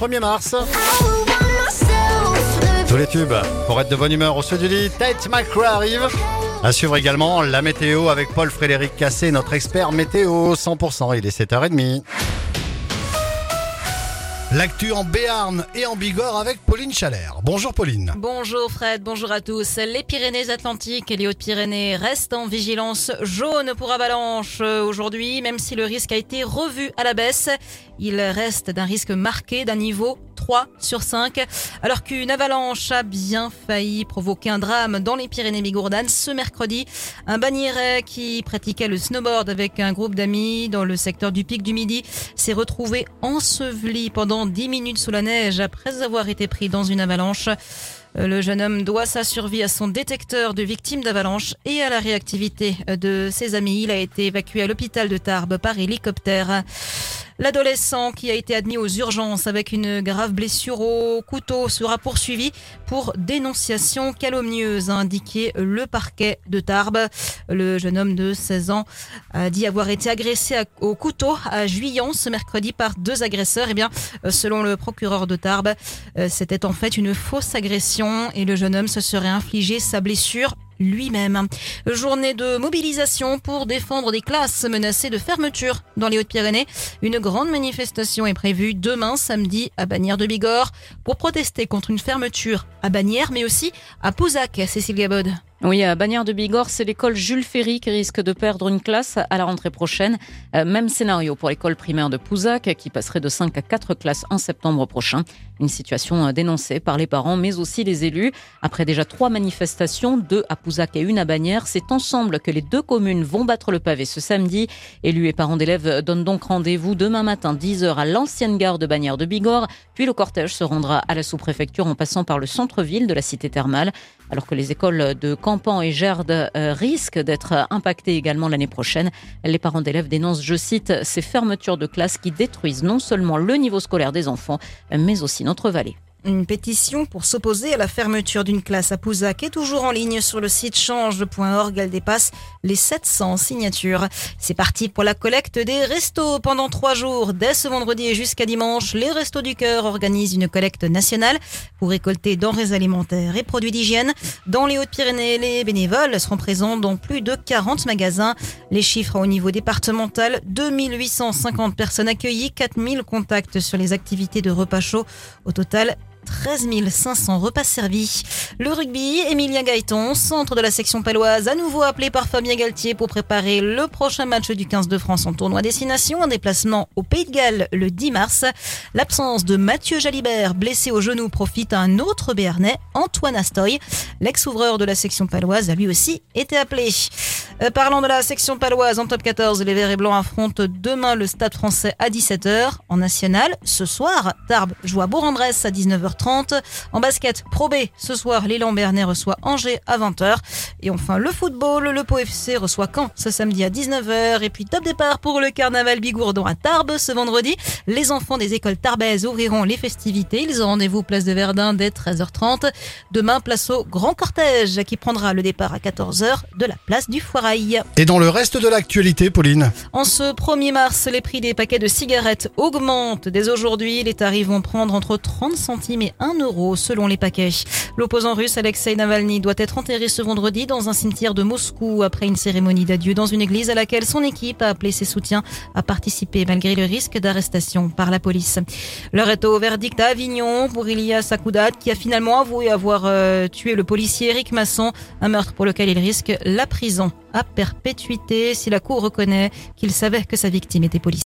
1er mars. Tous les tubes pour être de bonne humeur au sud du lit. Tate McRae arrive. À suivre également la météo avec Paul-Frédéric Cassé, notre expert météo 100%. Il est 7h30. L'actu en Béarn et en Bigorre avec Pauline Chalère. Bonjour Pauline. Bonjour Fred, bonjour à tous. Les Pyrénées-Atlantiques et les Hautes-Pyrénées restent en vigilance jaune pour avalanche aujourd'hui, même si le risque a été revu à la baisse. Il reste d'un risque marqué d'un niveau 3 sur 5, alors qu'une avalanche a bien failli provoquer un drame dans les Pyrénées-Bigourdanes ce mercredi. Un bannieret qui pratiquait le snowboard avec un groupe d'amis dans le secteur du Pic du Midi s'est retrouvé enseveli pendant 10 minutes sous la neige après avoir été pris dans une avalanche. Le jeune homme doit sa survie à son détecteur de victimes d'avalanche et à la réactivité de ses amis. Il a été évacué à l'hôpital de Tarbes par hélicoptère. L'adolescent qui a été admis aux urgences avec une grave blessure au couteau sera poursuivi pour dénonciation calomnieuse, a indiqué le parquet de Tarbes. Le jeune homme de 16 ans a dit avoir été agressé au couteau à Juillan ce mercredi par deux agresseurs. Eh bien, selon le procureur de Tarbes, c'était en fait une fausse agression et le jeune homme se serait infligé sa blessure lui-même. Journée de mobilisation pour défendre des classes menacées de fermeture dans les Hautes-Pyrénées. Une grande manifestation est prévue demain samedi à Bagnères de Bigorre pour protester contre une fermeture à Bagnères mais aussi à Pouzac, Cécilia Bod. Oui, à Bagnères de Bigorre, c'est l'école Jules Ferry qui risque de perdre une classe à la rentrée prochaine. Euh, même scénario pour l'école primaire de Pouzac qui passerait de 5 à 4 classes en septembre prochain. Une situation euh, dénoncée par les parents mais aussi les élus. Après déjà trois manifestations, deux à Pouzac et une à Bagnères, c'est ensemble que les deux communes vont battre le pavé ce samedi. Élus et parents d'élèves donnent donc rendez-vous demain matin 10h à l'ancienne gare de Bagnères de Bigorre. Puis le cortège se rendra à la sous-préfecture en passant par le centre-ville de la cité thermale. Alors que les écoles de Campan et Gerde euh, risquent d'être impactées également l'année prochaine. Les parents d'élèves dénoncent, je cite, ces fermetures de classes qui détruisent non seulement le niveau scolaire des enfants, mais aussi notre vallée. Une pétition pour s'opposer à la fermeture d'une classe à Pouzac est toujours en ligne sur le site change.org. Elle dépasse les 700 signatures. C'est parti pour la collecte des restos pendant trois jours. Dès ce vendredi et jusqu'à dimanche, les Restos du Cœur organisent une collecte nationale pour récolter denrées alimentaires et produits d'hygiène. Dans les Hautes-Pyrénées, les bénévoles seront présents dans plus de 40 magasins. Les chiffres au niveau départemental, 2850 personnes accueillies, 4000 contacts sur les activités de repas chaud. Au total, 13 500 repas servis. Le rugby, Emilien Gaëton, centre de la section paloise, à nouveau appelé par Fabien Galtier pour préparer le prochain match du 15 de France en tournoi destination, un déplacement au Pays de Galles le 10 mars. L'absence de Mathieu Jalibert, blessé au genou, profite à un autre Béarnais, Antoine Astoy. L'ex-ouvreur de la section paloise a lui aussi été appelé. Euh, parlant de la section paloise en top 14, les Verts et Blancs affrontent demain le Stade français à 17h. En national, ce soir, Tarbes joue à Bourg-en-Bresse à 19h30. En basket, Pro B, ce soir, l'élan Bernay reçoit Angers à 20h. Et enfin, le football, le Pau FC reçoit Caen ce samedi à 19h. Et puis, top départ pour le carnaval Bigourdon à Tarbes ce vendredi. Les enfants des écoles tarbaises ouvriront les festivités. Ils ont rendez-vous place de Verdun dès 13h30. Demain, place au grand cortège qui prendra le départ à 14h de la place du Foirail. Et dans le reste de l'actualité, Pauline En ce 1er mars, les prix des paquets de cigarettes augmentent. Dès aujourd'hui, les tarifs vont prendre entre 30 centimes et 1 euro selon les paquets. L'opposant russe Alexei Navalny doit être enterré ce vendredi dans un cimetière de Moscou après une cérémonie d'adieu dans une église à laquelle son équipe a appelé ses soutiens à participer malgré le risque d'arrestation par la police. L'heure est au verdict à Avignon pour Ilias Sakoudat qui a finalement avoué avoir euh, tué le policier Eric Masson, un meurtre pour lequel il risque la prison à perpétuité si la Cour reconnaît qu'il savait que sa victime était policière.